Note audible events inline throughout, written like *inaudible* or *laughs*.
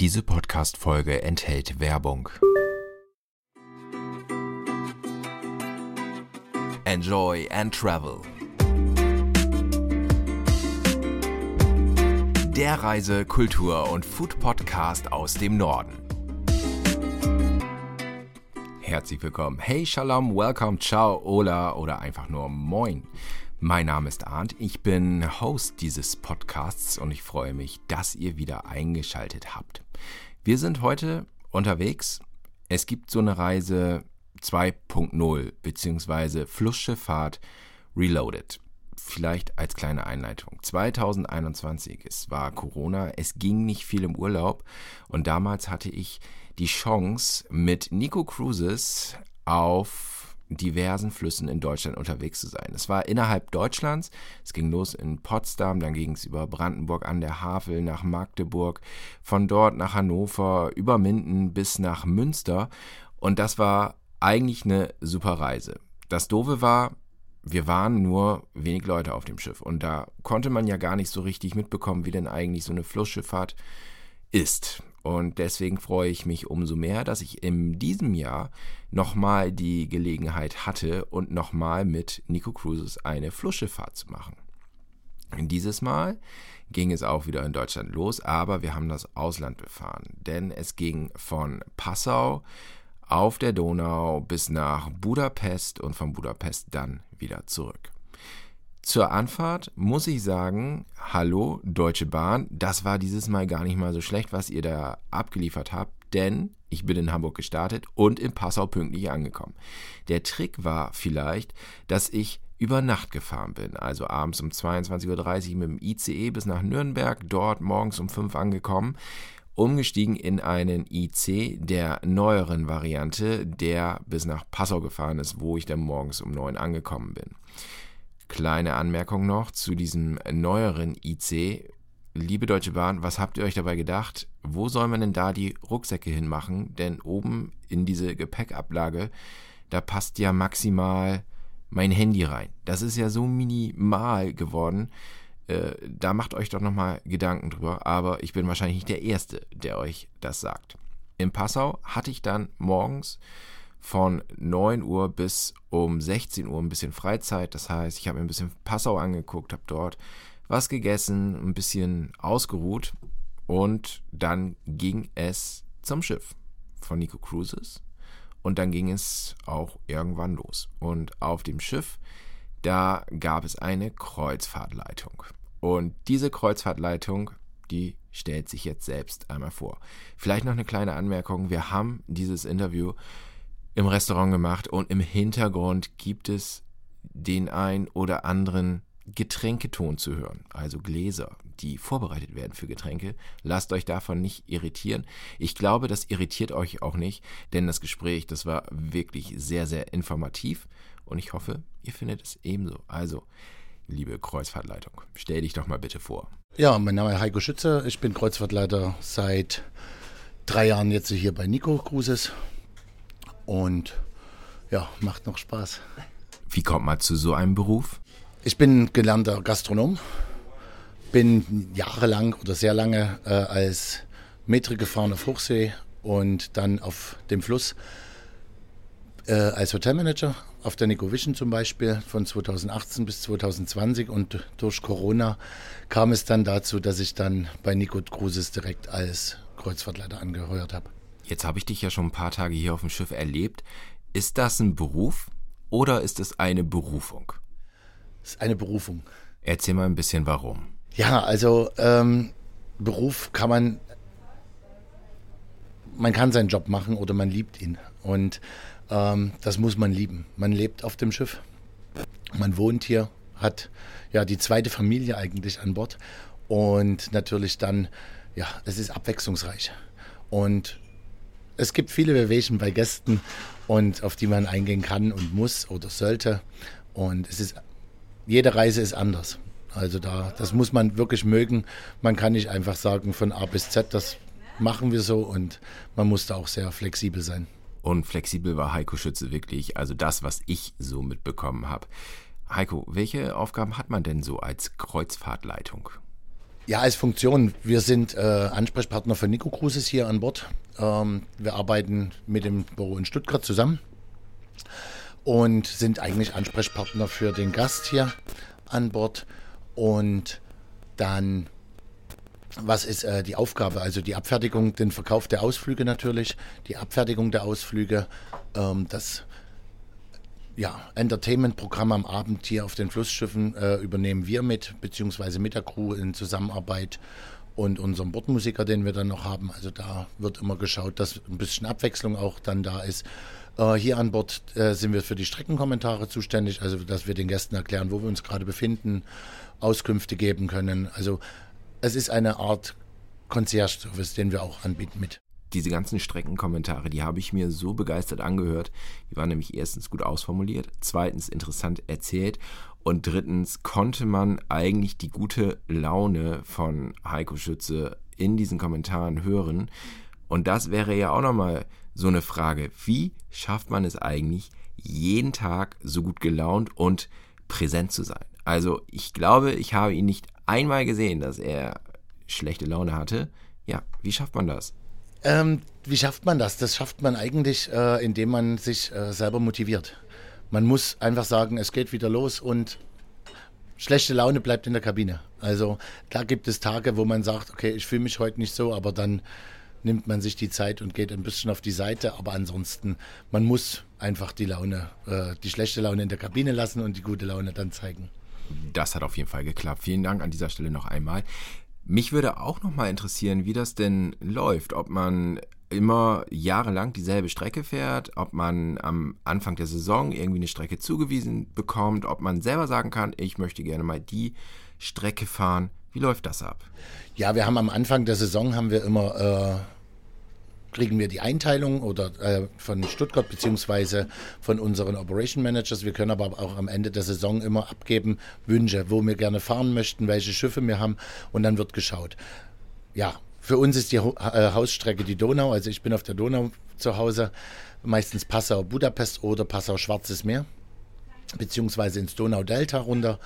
Diese Podcast-Folge enthält Werbung. Enjoy and Travel. Der Reise-, Kultur- und Food-Podcast aus dem Norden. Herzlich willkommen. Hey, Shalom, welcome, ciao, hola oder einfach nur moin. Mein Name ist Arndt, ich bin Host dieses Podcasts und ich freue mich, dass ihr wieder eingeschaltet habt. Wir sind heute unterwegs. Es gibt so eine Reise 2.0 bzw. Flussschifffahrt Reloaded. Vielleicht als kleine Einleitung. 2021, es war Corona, es ging nicht viel im Urlaub und damals hatte ich die Chance mit Nico Cruises auf diversen Flüssen in Deutschland unterwegs zu sein. Es war innerhalb Deutschlands. Es ging los in Potsdam, dann ging es über Brandenburg an der Havel nach Magdeburg, von dort nach Hannover, über Minden bis nach Münster. Und das war eigentlich eine super Reise. Das Doofe war, wir waren nur wenig Leute auf dem Schiff. Und da konnte man ja gar nicht so richtig mitbekommen, wie denn eigentlich so eine Flussschifffahrt ist. Und deswegen freue ich mich umso mehr, dass ich in diesem Jahr nochmal die Gelegenheit hatte und nochmal mit Nico Cruises eine Flussschifffahrt zu machen. Dieses Mal ging es auch wieder in Deutschland los, aber wir haben das Ausland befahren, denn es ging von Passau auf der Donau bis nach Budapest und von Budapest dann wieder zurück. Zur Anfahrt muss ich sagen, hallo Deutsche Bahn, das war dieses Mal gar nicht mal so schlecht, was ihr da abgeliefert habt, denn ich bin in Hamburg gestartet und in Passau pünktlich angekommen. Der Trick war vielleicht, dass ich über Nacht gefahren bin, also abends um 22.30 Uhr mit dem ICE bis nach Nürnberg, dort morgens um 5 angekommen, umgestiegen in einen IC der neueren Variante, der bis nach Passau gefahren ist, wo ich dann morgens um 9 angekommen bin. Kleine Anmerkung noch zu diesem neueren IC. Liebe Deutsche Bahn, was habt ihr euch dabei gedacht? Wo soll man denn da die Rucksäcke hinmachen? Denn oben in diese Gepäckablage, da passt ja maximal mein Handy rein. Das ist ja so minimal geworden. Äh, da macht euch doch nochmal Gedanken drüber. Aber ich bin wahrscheinlich nicht der Erste, der euch das sagt. In Passau hatte ich dann morgens von 9 Uhr bis um 16 Uhr ein bisschen Freizeit. Das heißt, ich habe mir ein bisschen Passau angeguckt, habe dort was gegessen, ein bisschen ausgeruht und dann ging es zum Schiff von Nico Cruises und dann ging es auch irgendwann los. Und auf dem Schiff, da gab es eine Kreuzfahrtleitung. Und diese Kreuzfahrtleitung, die stellt sich jetzt selbst einmal vor. Vielleicht noch eine kleine Anmerkung. Wir haben dieses Interview im Restaurant gemacht und im Hintergrund gibt es den ein oder anderen Getränketon zu hören, also Gläser, die vorbereitet werden für Getränke. Lasst euch davon nicht irritieren. Ich glaube, das irritiert euch auch nicht, denn das Gespräch, das war wirklich sehr, sehr informativ und ich hoffe, ihr findet es ebenso. Also, liebe Kreuzfahrtleitung, stell dich doch mal bitte vor. Ja, mein Name ist Heiko Schütze, ich bin Kreuzfahrtleiter seit drei Jahren jetzt hier bei Nico Cruises und ja, macht noch Spaß. Wie kommt man zu so einem Beruf? Ich bin gelernter Gastronom, bin jahrelang oder sehr lange äh, als Metrik gefahren auf Hochsee und dann auf dem Fluss äh, als Hotelmanager auf der Nico Vision zum Beispiel von 2018 bis 2020 und durch Corona kam es dann dazu, dass ich dann bei Nico Cruises direkt als Kreuzfahrtleiter angeheuert habe. Jetzt habe ich dich ja schon ein paar Tage hier auf dem Schiff erlebt. Ist das ein Beruf oder ist es eine Berufung? Es ist eine Berufung. Erzähl mal ein bisschen warum. Ja, also ähm, Beruf kann man, man kann seinen Job machen oder man liebt ihn. Und ähm, das muss man lieben. Man lebt auf dem Schiff, man wohnt hier, hat ja die zweite Familie eigentlich an Bord und natürlich dann, ja, es ist abwechslungsreich. Und es gibt viele Bewegungen bei Gästen und auf die man eingehen kann und muss oder sollte. Und es ist, jede Reise ist anders. Also da, das muss man wirklich mögen. Man kann nicht einfach sagen von A bis Z, das machen wir so und man muss da auch sehr flexibel sein. Und flexibel war Heiko Schütze wirklich, also das, was ich so mitbekommen habe. Heiko, welche Aufgaben hat man denn so als Kreuzfahrtleitung? Ja, als Funktion. Wir sind äh, Ansprechpartner für Nico Cruises hier an Bord. Ähm, wir arbeiten mit dem Büro in Stuttgart zusammen und sind eigentlich Ansprechpartner für den Gast hier an Bord. Und dann, was ist äh, die Aufgabe? Also die Abfertigung, den Verkauf der Ausflüge natürlich, die Abfertigung der Ausflüge, ähm, das ja, Entertainment-Programm am Abend hier auf den Flussschiffen äh, übernehmen wir mit, beziehungsweise mit der Crew in Zusammenarbeit und unserem Bordmusiker, den wir dann noch haben. Also da wird immer geschaut, dass ein bisschen Abwechslung auch dann da ist. Äh, hier an Bord äh, sind wir für die Streckenkommentare zuständig, also dass wir den Gästen erklären, wo wir uns gerade befinden, Auskünfte geben können. Also es ist eine Art Concierge-Service, den wir auch anbieten mit diese ganzen Streckenkommentare, die habe ich mir so begeistert angehört. Die waren nämlich erstens gut ausformuliert, zweitens interessant erzählt und drittens konnte man eigentlich die gute Laune von Heiko Schütze in diesen Kommentaren hören. Und das wäre ja auch nochmal so eine Frage. Wie schafft man es eigentlich, jeden Tag so gut gelaunt und präsent zu sein? Also ich glaube, ich habe ihn nicht einmal gesehen, dass er schlechte Laune hatte. Ja, wie schafft man das? Ähm, wie schafft man das? Das schafft man eigentlich, äh, indem man sich äh, selber motiviert. Man muss einfach sagen, es geht wieder los und schlechte Laune bleibt in der Kabine. Also da gibt es Tage, wo man sagt, okay, ich fühle mich heute nicht so, aber dann nimmt man sich die Zeit und geht ein bisschen auf die Seite. Aber ansonsten, man muss einfach die Laune, äh, die schlechte Laune in der Kabine lassen und die gute Laune dann zeigen. Das hat auf jeden Fall geklappt. Vielen Dank an dieser Stelle noch einmal. Mich würde auch noch mal interessieren, wie das denn läuft, ob man immer jahrelang dieselbe Strecke fährt, ob man am Anfang der Saison irgendwie eine Strecke zugewiesen bekommt, ob man selber sagen kann, ich möchte gerne mal die Strecke fahren. Wie läuft das ab? Ja, wir haben am Anfang der Saison haben wir immer äh, kriegen wir die Einteilung oder äh, von Stuttgart beziehungsweise von unseren Operation Managers. Wir können aber auch am Ende der Saison immer abgeben Wünsche, wo wir gerne fahren möchten, welche Schiffe wir haben und dann wird geschaut. Ja, für uns ist die äh, Hausstrecke die Donau. Also ich bin auf der Donau zu Hause, meistens Passau Budapest oder Passau Schwarzes Meer beziehungsweise ins Donau-Delta runter.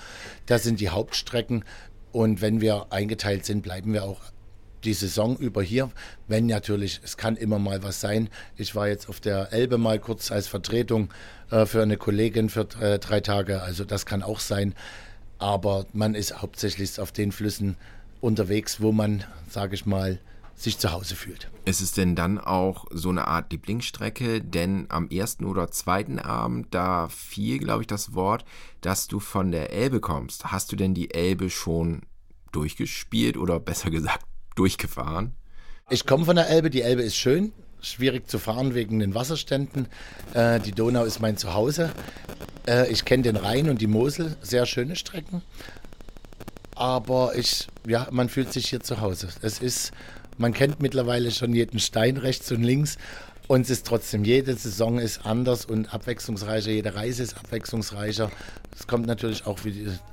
Das sind die Hauptstrecken. Und wenn wir eingeteilt sind, bleiben wir auch die Saison über hier, wenn natürlich, es kann immer mal was sein. Ich war jetzt auf der Elbe mal kurz als Vertretung äh, für eine Kollegin für äh, drei Tage, also das kann auch sein. Aber man ist hauptsächlich auf den Flüssen unterwegs, wo man, sage ich mal, sich zu Hause fühlt. Ist es denn dann auch so eine Art Lieblingsstrecke? Denn am ersten oder zweiten Abend, da fiel, glaube ich, das Wort, dass du von der Elbe kommst. Hast du denn die Elbe schon durchgespielt oder besser gesagt durchgefahren? Ich komme von der Elbe. Die Elbe ist schön, schwierig zu fahren wegen den Wasserständen. Äh, die Donau ist mein Zuhause. Äh, ich kenne den Rhein und die Mosel, sehr schöne Strecken. Aber ich, ja, man fühlt sich hier zu Hause. Es ist, man kennt mittlerweile schon jeden Stein rechts und links und es ist trotzdem, jede Saison ist anders und abwechslungsreicher, jede Reise ist abwechslungsreicher. Es kommt natürlich auch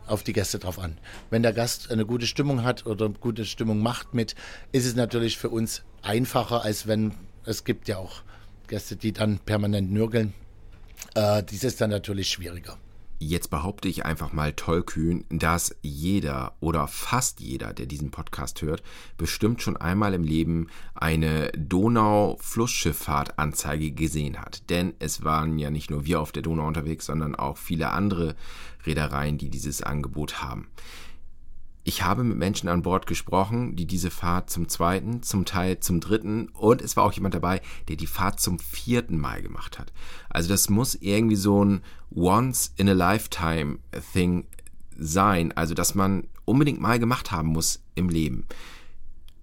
auf die Gäste drauf an. Wenn der Gast eine gute Stimmung hat oder gute Stimmung macht mit, ist es natürlich für uns einfacher, als wenn es gibt ja auch Gäste, die dann permanent nörgeln. Äh, dies ist dann natürlich schwieriger. Jetzt behaupte ich einfach mal tollkühn, dass jeder oder fast jeder, der diesen Podcast hört, bestimmt schon einmal im Leben eine Donau-Flussschifffahrtanzeige gesehen hat. Denn es waren ja nicht nur wir auf der Donau unterwegs, sondern auch viele andere Reedereien, die dieses Angebot haben. Ich habe mit Menschen an Bord gesprochen, die diese Fahrt zum zweiten, zum Teil zum dritten und es war auch jemand dabei, der die Fahrt zum vierten Mal gemacht hat. Also das muss irgendwie so ein Once in a Lifetime Thing sein, also dass man unbedingt mal gemacht haben muss im Leben.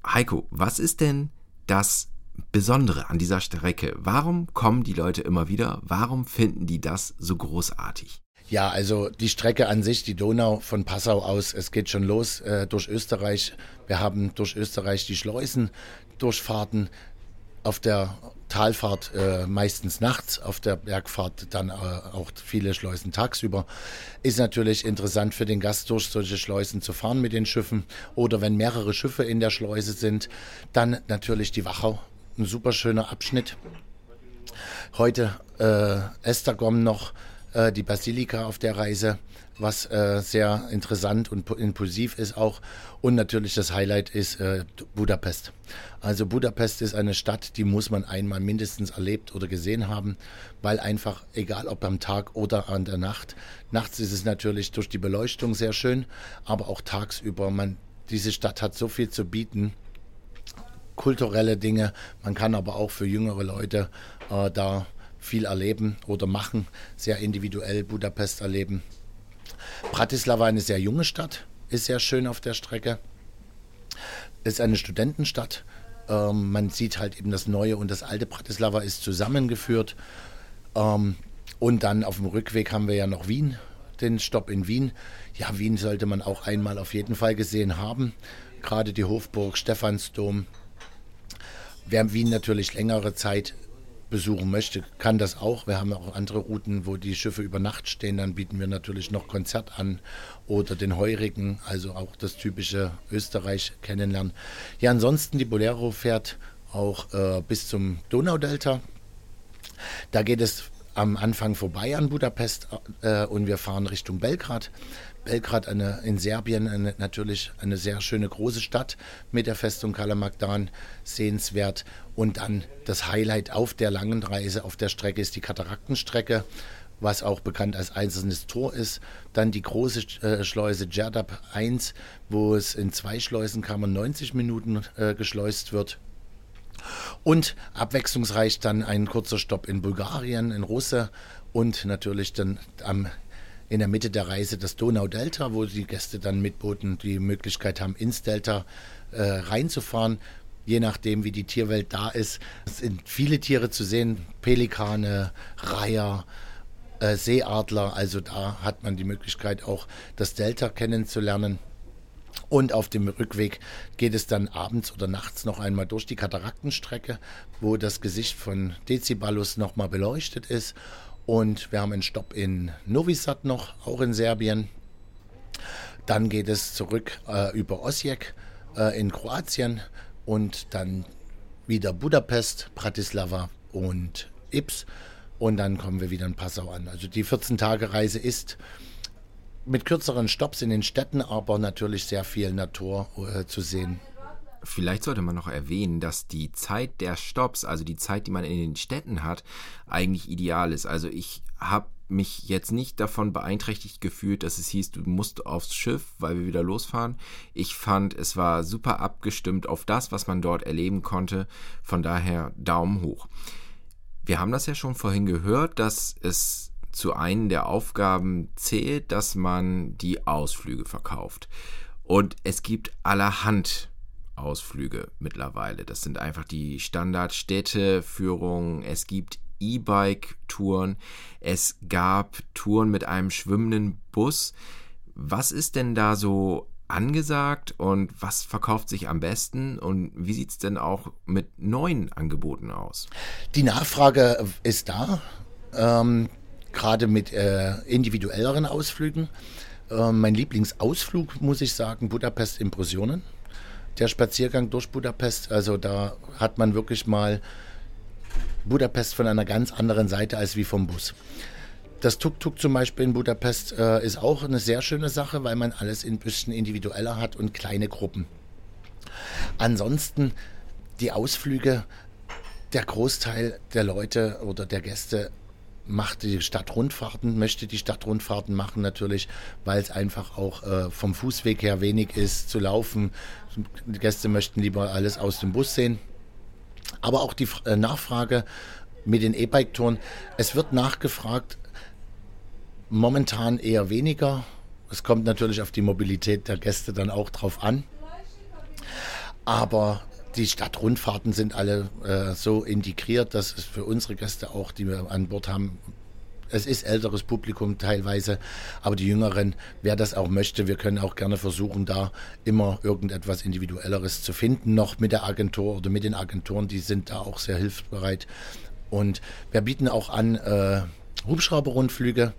Heiko, was ist denn das Besondere an dieser Strecke? Warum kommen die Leute immer wieder? Warum finden die das so großartig? Ja, also die Strecke an sich, die Donau von Passau aus, es geht schon los äh, durch Österreich. Wir haben durch Österreich die Schleusen, Durchfahrten auf der Talfahrt äh, meistens nachts, auf der Bergfahrt dann äh, auch viele Schleusen tagsüber. Ist natürlich interessant für den Gast, durch solche Schleusen zu fahren mit den Schiffen. Oder wenn mehrere Schiffe in der Schleuse sind, dann natürlich die Wachau. Ein super schöner Abschnitt. Heute äh, Estergom noch äh, die Basilika auf der Reise, was äh, sehr interessant und impulsiv ist auch. Und natürlich das Highlight ist äh, Budapest. Also Budapest ist eine Stadt, die muss man einmal mindestens erlebt oder gesehen haben, weil einfach, egal ob am Tag oder an der Nacht, nachts ist es natürlich durch die Beleuchtung sehr schön, aber auch tagsüber, man, diese Stadt hat so viel zu bieten kulturelle Dinge. Man kann aber auch für jüngere Leute äh, da viel erleben oder machen, sehr individuell Budapest erleben. Bratislava eine sehr junge Stadt, ist sehr schön auf der Strecke. Ist eine Studentenstadt. Ähm, man sieht halt eben das neue und das alte Bratislava ist zusammengeführt. Ähm, und dann auf dem Rückweg haben wir ja noch Wien, den Stopp in Wien. Ja, Wien sollte man auch einmal auf jeden Fall gesehen haben. Gerade die Hofburg, Stephansdom. Wer Wien natürlich längere Zeit besuchen möchte, kann das auch. Wir haben auch andere Routen, wo die Schiffe über Nacht stehen. Dann bieten wir natürlich noch Konzert an oder den Heurigen, also auch das typische Österreich kennenlernen. Ja, ansonsten die Bolero fährt auch äh, bis zum Donaudelta. Da geht es am Anfang vorbei an Budapest äh, und wir fahren Richtung Belgrad. Belgrad eine, in Serbien eine, natürlich eine sehr schöne große Stadt mit der Festung Kalamagdan, sehenswert. Und dann das Highlight auf der langen Reise auf der Strecke ist die Kataraktenstrecke, was auch bekannt als einzelnes Tor ist. Dann die große äh, Schleuse Djerdab 1, wo es in zwei Schleusenkammern 90 Minuten äh, geschleust wird. Und abwechslungsreich dann ein kurzer Stopp in Bulgarien, in Russe und natürlich dann am in der Mitte der Reise das Donau-Delta, wo die Gäste dann mit Booten die Möglichkeit haben, ins Delta äh, reinzufahren. Je nachdem, wie die Tierwelt da ist. Es sind viele Tiere zu sehen: Pelikane, Reiher, äh, Seeadler. Also da hat man die Möglichkeit, auch das Delta kennenzulernen. Und auf dem Rückweg geht es dann abends oder nachts noch einmal durch die Kataraktenstrecke, wo das Gesicht von Deziballus nochmal beleuchtet ist. Und wir haben einen Stopp in Novi Sad noch, auch in Serbien. Dann geht es zurück äh, über Osijek äh, in Kroatien und dann wieder Budapest, Bratislava und Ips. Und dann kommen wir wieder in Passau an. Also die 14-Tage-Reise ist mit kürzeren Stops in den Städten, aber natürlich sehr viel Natur äh, zu sehen. Vielleicht sollte man noch erwähnen, dass die Zeit der Stops, also die Zeit, die man in den Städten hat, eigentlich ideal ist. Also ich habe mich jetzt nicht davon beeinträchtigt gefühlt, dass es hieß, du musst aufs Schiff, weil wir wieder losfahren. Ich fand, es war super abgestimmt auf das, was man dort erleben konnte. Von daher Daumen hoch. Wir haben das ja schon vorhin gehört, dass es zu einen der Aufgaben zählt, dass man die Ausflüge verkauft. Und es gibt allerhand Ausflüge mittlerweile. Das sind einfach die Standardstädteführungen. Es gibt E-Bike-Touren. Es gab Touren mit einem schwimmenden Bus. Was ist denn da so angesagt und was verkauft sich am besten und wie sieht es denn auch mit neuen Angeboten aus? Die Nachfrage ist da, ähm, gerade mit äh, individuelleren Ausflügen. Äh, mein Lieblingsausflug, muss ich sagen, Budapest Impressionen der Spaziergang durch Budapest. Also da hat man wirklich mal Budapest von einer ganz anderen Seite als wie vom Bus. Das Tuk-Tuk zum Beispiel in Budapest äh, ist auch eine sehr schöne Sache, weil man alles ein bisschen individueller hat und kleine Gruppen. Ansonsten die Ausflüge, der Großteil der Leute oder der Gäste macht die Stadtrundfahrten, möchte die Stadtrundfahrten machen natürlich, weil es einfach auch äh, vom Fußweg her wenig ist zu laufen. Die Gäste möchten lieber alles aus dem Bus sehen. Aber auch die äh, Nachfrage mit den E-Bike-Touren. Es wird nachgefragt, momentan eher weniger. Es kommt natürlich auf die Mobilität der Gäste dann auch drauf an. Aber die Stadtrundfahrten sind alle äh, so integriert, dass es für unsere Gäste auch, die wir an Bord haben, es ist älteres Publikum teilweise, aber die Jüngeren, wer das auch möchte, wir können auch gerne versuchen, da immer irgendetwas Individuelleres zu finden, noch mit der Agentur oder mit den Agenturen, die sind da auch sehr hilfsbereit. Und wir bieten auch an äh, Hubschrauberrundflüge,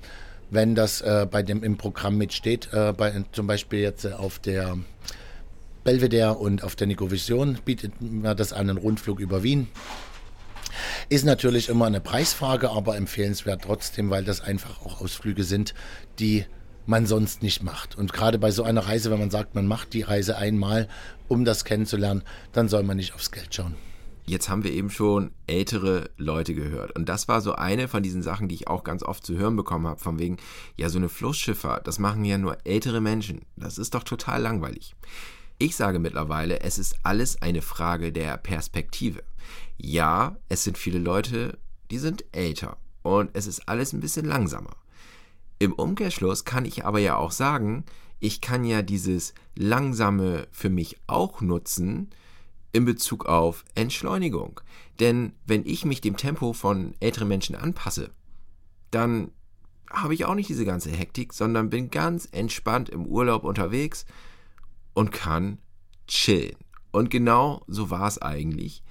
wenn das äh, bei dem im Programm mitsteht, äh, bei, zum Beispiel jetzt äh, auf der Belvedere und auf der Nikovision bietet man das einen Rundflug über Wien. Ist natürlich immer eine Preisfrage, aber empfehlenswert trotzdem, weil das einfach auch Ausflüge sind, die man sonst nicht macht. Und gerade bei so einer Reise, wenn man sagt, man macht die Reise einmal, um das kennenzulernen, dann soll man nicht aufs Geld schauen. Jetzt haben wir eben schon ältere Leute gehört. Und das war so eine von diesen Sachen, die ich auch ganz oft zu hören bekommen habe, von wegen, ja, so eine Flussschifffahrt, das machen ja nur ältere Menschen. Das ist doch total langweilig. Ich sage mittlerweile, es ist alles eine Frage der Perspektive. Ja, es sind viele Leute, die sind älter. Und es ist alles ein bisschen langsamer. Im Umkehrschluss kann ich aber ja auch sagen, ich kann ja dieses Langsame für mich auch nutzen, in Bezug auf Entschleunigung. Denn wenn ich mich dem Tempo von älteren Menschen anpasse, dann habe ich auch nicht diese ganze Hektik, sondern bin ganz entspannt im Urlaub unterwegs und kann chillen. Und genau so war es eigentlich.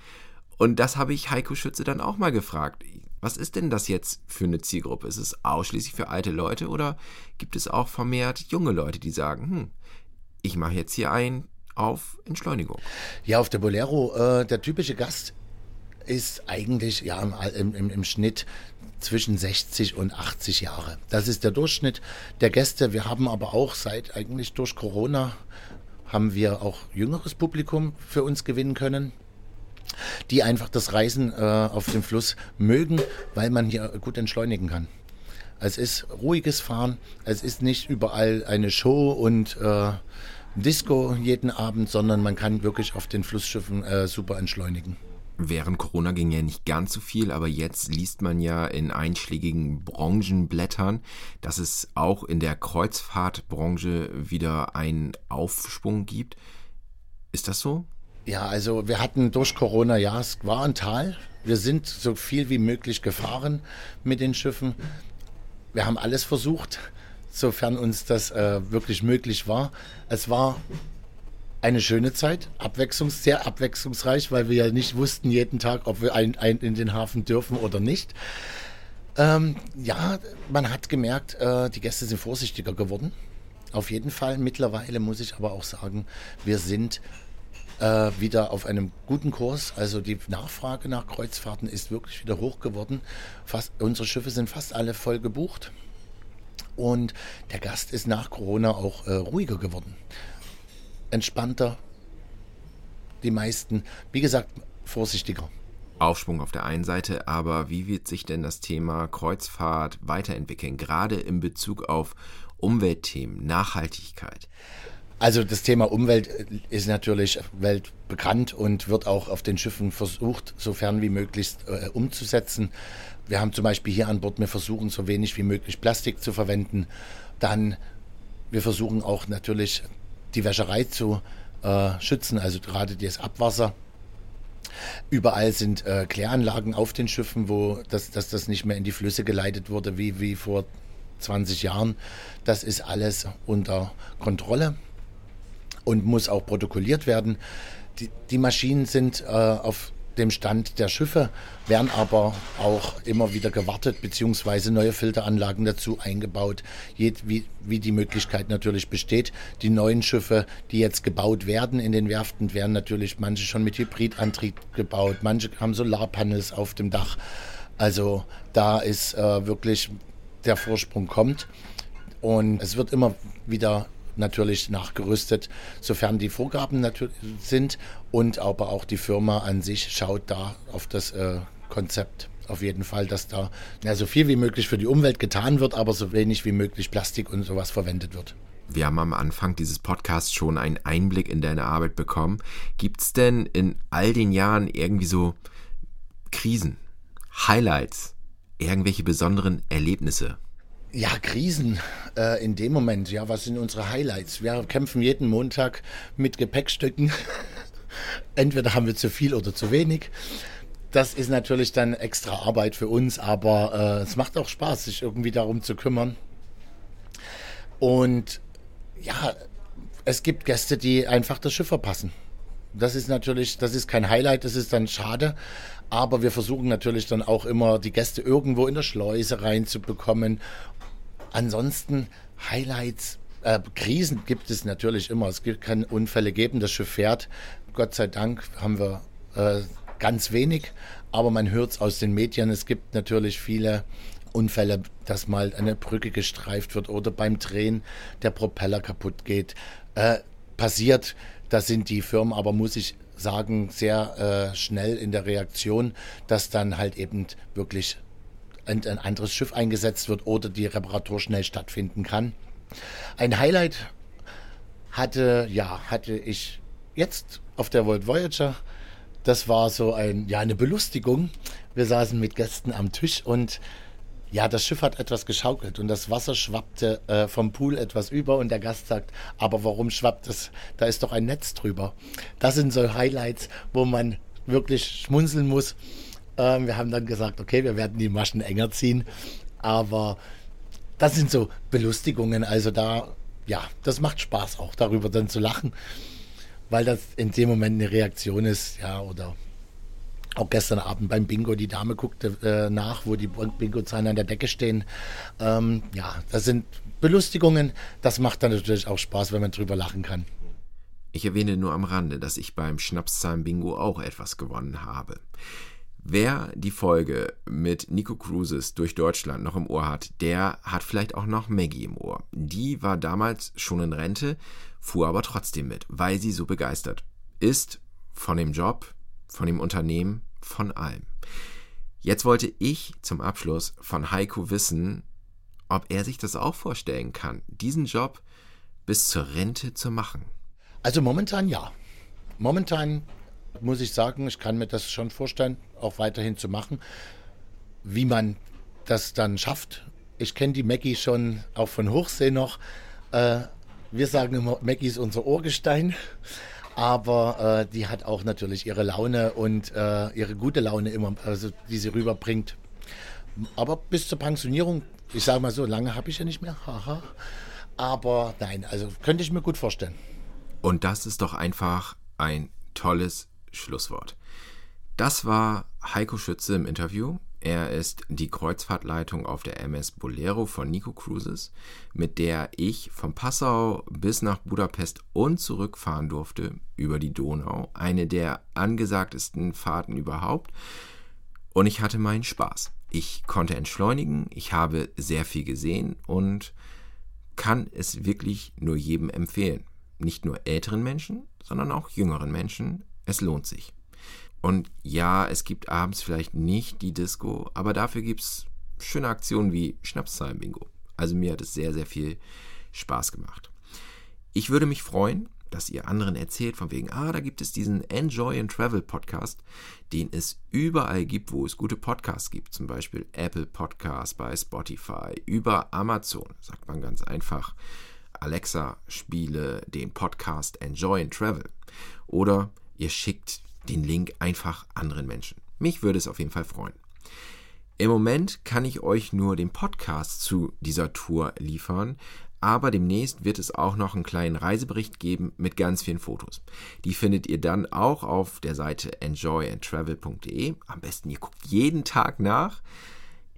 Und das habe ich Heiko Schütze dann auch mal gefragt. Was ist denn das jetzt für eine Zielgruppe? Ist es ausschließlich für alte Leute oder gibt es auch vermehrt junge Leute, die sagen, hm, ich mache jetzt hier ein auf Entschleunigung. Ja, auf der Bolero, äh, der typische Gast ist eigentlich ja im, im, im, Schnitt zwischen 60 und 80 Jahre. Das ist der Durchschnitt der Gäste. Wir haben aber auch seit eigentlich durch Corona haben wir auch jüngeres Publikum für uns gewinnen können die einfach das Reisen äh, auf dem Fluss mögen, weil man hier gut entschleunigen kann. Es ist ruhiges Fahren, es ist nicht überall eine Show und äh, Disco jeden Abend, sondern man kann wirklich auf den Flussschiffen äh, super entschleunigen. Während Corona ging ja nicht ganz so viel, aber jetzt liest man ja in einschlägigen Branchenblättern, dass es auch in der Kreuzfahrtbranche wieder einen Aufschwung gibt. Ist das so? Ja, also wir hatten durch Corona, ja, es war ein Tal. Wir sind so viel wie möglich gefahren mit den Schiffen. Wir haben alles versucht sofern uns das äh, wirklich möglich war. Es war eine schöne Zeit, abwechslungs sehr abwechslungsreich, weil wir ja nicht wussten jeden Tag, ob wir ein, ein in den Hafen dürfen oder nicht. Ähm, ja, man hat gemerkt, äh, die Gäste sind vorsichtiger geworden. Auf jeden Fall. Mittlerweile muss ich aber auch sagen, wir sind äh, wieder auf einem guten Kurs. Also die Nachfrage nach Kreuzfahrten ist wirklich wieder hoch geworden. Fast, unsere Schiffe sind fast alle voll gebucht. Und der Gast ist nach Corona auch äh, ruhiger geworden. Entspannter. Die meisten, wie gesagt, vorsichtiger. Aufschwung auf der einen Seite, aber wie wird sich denn das Thema Kreuzfahrt weiterentwickeln, gerade in Bezug auf Umweltthemen, Nachhaltigkeit? Also das Thema Umwelt äh, ist natürlich weltbekannt und wird auch auf den Schiffen versucht, sofern wie möglich äh, umzusetzen. Wir haben zum Beispiel hier an Bord, wir versuchen so wenig wie möglich Plastik zu verwenden. Dann, wir versuchen auch natürlich die Wäscherei zu äh, schützen, also gerade das Abwasser. Überall sind äh, Kläranlagen auf den Schiffen, wo das, dass das nicht mehr in die Flüsse geleitet wurde wie, wie vor 20 Jahren. Das ist alles unter Kontrolle und muss auch protokolliert werden. Die, die Maschinen sind äh, auf dem Stand der Schiffe, werden aber auch immer wieder gewartet, beziehungsweise neue Filteranlagen dazu eingebaut, wie, wie die Möglichkeit natürlich besteht. Die neuen Schiffe, die jetzt gebaut werden in den Werften, werden natürlich manche schon mit Hybridantrieb gebaut, manche haben Solarpanels auf dem Dach. Also da ist äh, wirklich der Vorsprung kommt. Und es wird immer wieder natürlich nachgerüstet, sofern die Vorgaben natürlich sind und aber auch die Firma an sich schaut da auf das äh, Konzept auf jeden Fall, dass da ja, so viel wie möglich für die Umwelt getan wird, aber so wenig wie möglich Plastik und sowas verwendet wird. Wir haben am Anfang dieses Podcasts schon einen Einblick in deine Arbeit bekommen. Gibt es denn in all den Jahren irgendwie so Krisen, Highlights, irgendwelche besonderen Erlebnisse? Ja, Krisen äh, in dem Moment. Ja, was sind unsere Highlights? Wir kämpfen jeden Montag mit Gepäckstücken. *laughs* Entweder haben wir zu viel oder zu wenig. Das ist natürlich dann extra Arbeit für uns, aber äh, es macht auch Spaß, sich irgendwie darum zu kümmern. Und ja, es gibt Gäste, die einfach das Schiff verpassen. Das ist natürlich, das ist kein Highlight, das ist dann schade. Aber wir versuchen natürlich dann auch immer, die Gäste irgendwo in der Schleuse reinzubekommen Ansonsten Highlights, äh, Krisen gibt es natürlich immer. Es kann Unfälle geben, das Schiff fährt. Gott sei Dank haben wir äh, ganz wenig, aber man hört es aus den Medien. Es gibt natürlich viele Unfälle, dass mal eine Brücke gestreift wird oder beim Drehen der Propeller kaputt geht. Äh, passiert, da sind die Firmen aber, muss ich sagen, sehr äh, schnell in der Reaktion, dass dann halt eben wirklich ein, ein anderes Schiff eingesetzt wird oder die Reparatur schnell stattfinden kann. Ein Highlight hatte, ja, hatte ich jetzt auf der World Voyager. Das war so ein, ja, eine Belustigung. Wir saßen mit Gästen am Tisch und ja, das Schiff hat etwas geschaukelt und das Wasser schwappte äh, vom Pool etwas über und der Gast sagt, aber warum schwappt es? Da ist doch ein Netz drüber. Das sind so Highlights, wo man wirklich schmunzeln muss. Ähm, wir haben dann gesagt, okay, wir werden die Maschen enger ziehen, aber das sind so Belustigungen. Also da, ja, das macht Spaß auch darüber dann zu lachen, weil das in dem Moment eine Reaktion ist, ja, oder auch gestern Abend beim Bingo, die Dame guckte äh, nach, wo die Bingo-Zahlen an der Decke stehen. Ähm, ja, das sind Belustigungen. Das macht dann natürlich auch Spaß, wenn man drüber lachen kann. Ich erwähne nur am Rande, dass ich beim Schnapszahlen-Bingo auch etwas gewonnen habe. Wer die Folge mit Nico Cruises durch Deutschland noch im Ohr hat, der hat vielleicht auch noch Maggie im Ohr. Die war damals schon in Rente, fuhr aber trotzdem mit, weil sie so begeistert ist von dem Job, von dem Unternehmen, von allem. Jetzt wollte ich zum Abschluss von Heiko wissen, ob er sich das auch vorstellen kann, diesen Job bis zur Rente zu machen. Also momentan ja. Momentan muss ich sagen, ich kann mir das schon vorstellen, auch weiterhin zu machen. Wie man das dann schafft. Ich kenne die Maggie schon auch von Hochsee noch. Äh, wir sagen immer, Maggie ist unser Ohrgestein aber äh, die hat auch natürlich ihre Laune und äh, ihre gute Laune immer, also die sie rüberbringt. Aber bis zur Pensionierung, ich sage mal so, lange habe ich ja nicht mehr, haha. Aber nein, also könnte ich mir gut vorstellen. Und das ist doch einfach ein tolles Schlusswort. Das war Heiko Schütze im Interview. Er ist die Kreuzfahrtleitung auf der MS Bolero von Nico Cruises, mit der ich von Passau bis nach Budapest und zurückfahren durfte über die Donau. Eine der angesagtesten Fahrten überhaupt. Und ich hatte meinen Spaß. Ich konnte entschleunigen, ich habe sehr viel gesehen und kann es wirklich nur jedem empfehlen. Nicht nur älteren Menschen, sondern auch jüngeren Menschen. Es lohnt sich. Und ja, es gibt abends vielleicht nicht die Disco, aber dafür gibt es schöne Aktionen wie Schnapszahlen-Bingo. Also mir hat es sehr, sehr viel Spaß gemacht. Ich würde mich freuen, dass ihr anderen erzählt, von wegen, ah, da gibt es diesen Enjoy and Travel Podcast, den es überall gibt, wo es gute Podcasts gibt. Zum Beispiel Apple Podcasts bei Spotify, über Amazon, sagt man ganz einfach. Alexa, spiele den Podcast Enjoy and Travel. Oder ihr schickt den Link einfach anderen Menschen. Mich würde es auf jeden Fall freuen. Im Moment kann ich euch nur den Podcast zu dieser Tour liefern, aber demnächst wird es auch noch einen kleinen Reisebericht geben mit ganz vielen Fotos. Die findet ihr dann auch auf der Seite enjoyandtravel.de. Am besten ihr guckt jeden Tag nach.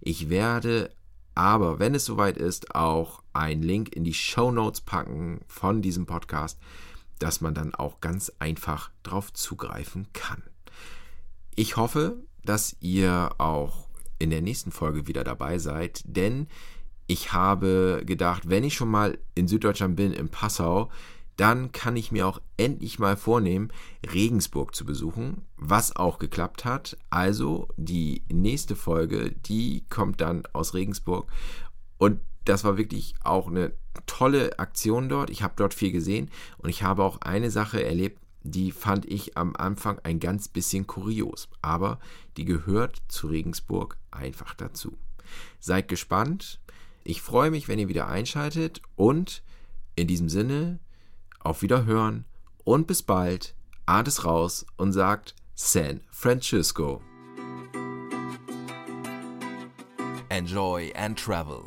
Ich werde aber, wenn es soweit ist, auch einen Link in die Show Notes packen von diesem Podcast, dass man dann auch ganz einfach drauf zugreifen kann. Ich hoffe, dass ihr auch in der nächsten Folge wieder dabei seid, denn ich habe gedacht, wenn ich schon mal in Süddeutschland bin, in Passau, dann kann ich mir auch endlich mal vornehmen, Regensburg zu besuchen, was auch geklappt hat. Also die nächste Folge, die kommt dann aus Regensburg und das war wirklich auch eine tolle Aktion dort. Ich habe dort viel gesehen und ich habe auch eine Sache erlebt, die fand ich am Anfang ein ganz bisschen kurios, aber die gehört zu Regensburg einfach dazu. Seid gespannt. Ich freue mich, wenn ihr wieder einschaltet und in diesem Sinne auf Wiederhören und bis bald. Ades raus und sagt San Francisco. Enjoy and travel.